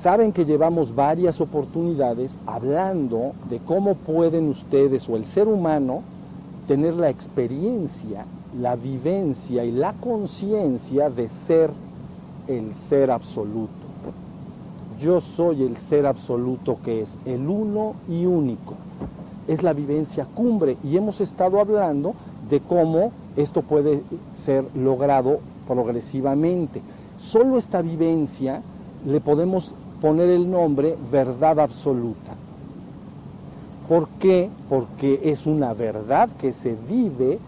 saben que llevamos varias oportunidades hablando de cómo pueden ustedes o el ser humano tener la experiencia, la vivencia y la conciencia de ser el ser absoluto. Yo soy el ser absoluto que es el uno y único. Es la vivencia cumbre y hemos estado hablando de cómo esto puede ser logrado progresivamente. Solo esta vivencia le podemos poner el nombre verdad absoluta. ¿Por qué? Porque es una verdad que se vive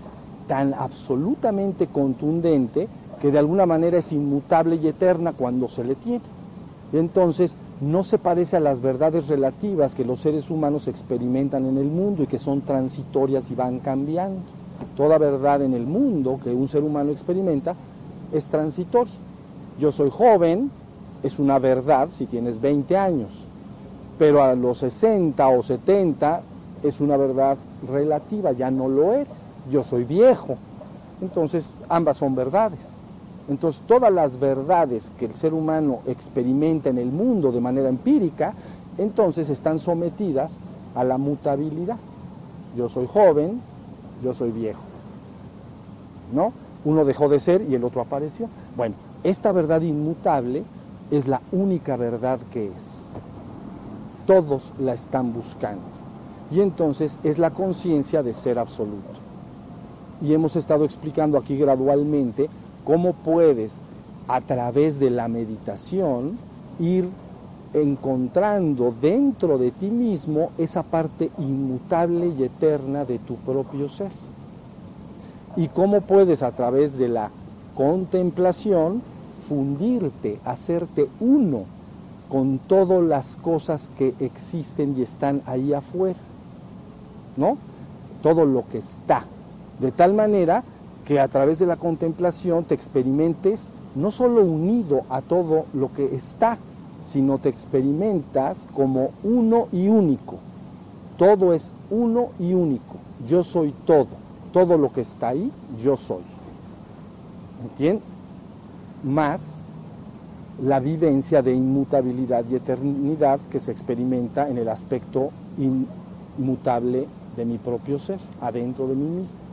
tan absolutamente contundente que de alguna manera es inmutable y eterna cuando se le tiene. Entonces no se parece a las verdades relativas que los seres humanos experimentan en el mundo y que son transitorias y van cambiando. Toda verdad en el mundo que un ser humano experimenta es transitoria. Yo soy joven, es una verdad si tienes 20 años, pero a los 60 o 70 es una verdad relativa, ya no lo eres. Yo soy viejo, entonces ambas son verdades. Entonces todas las verdades que el ser humano experimenta en el mundo de manera empírica, entonces están sometidas a la mutabilidad. Yo soy joven, yo soy viejo. ¿No? Uno dejó de ser y el otro apareció. Bueno, esta verdad inmutable es la única verdad que es. Todos la están buscando. Y entonces es la conciencia de ser absoluto. Y hemos estado explicando aquí gradualmente cómo puedes a través de la meditación ir encontrando dentro de ti mismo esa parte inmutable y eterna de tu propio ser. Y cómo puedes a través de la contemplación fundirte, hacerte uno con todas las cosas que existen y están ahí afuera, ¿no? Todo lo que está. De tal manera que a través de la contemplación te experimentes no solo unido a todo lo que está, sino te experimentas como uno y único. Todo es uno y único. Yo soy todo. Todo lo que está ahí, yo soy. ¿Entiendes? Más la vivencia de inmutabilidad y eternidad que se experimenta en el aspecto inmutable de mi propio ser, adentro de mí mismo.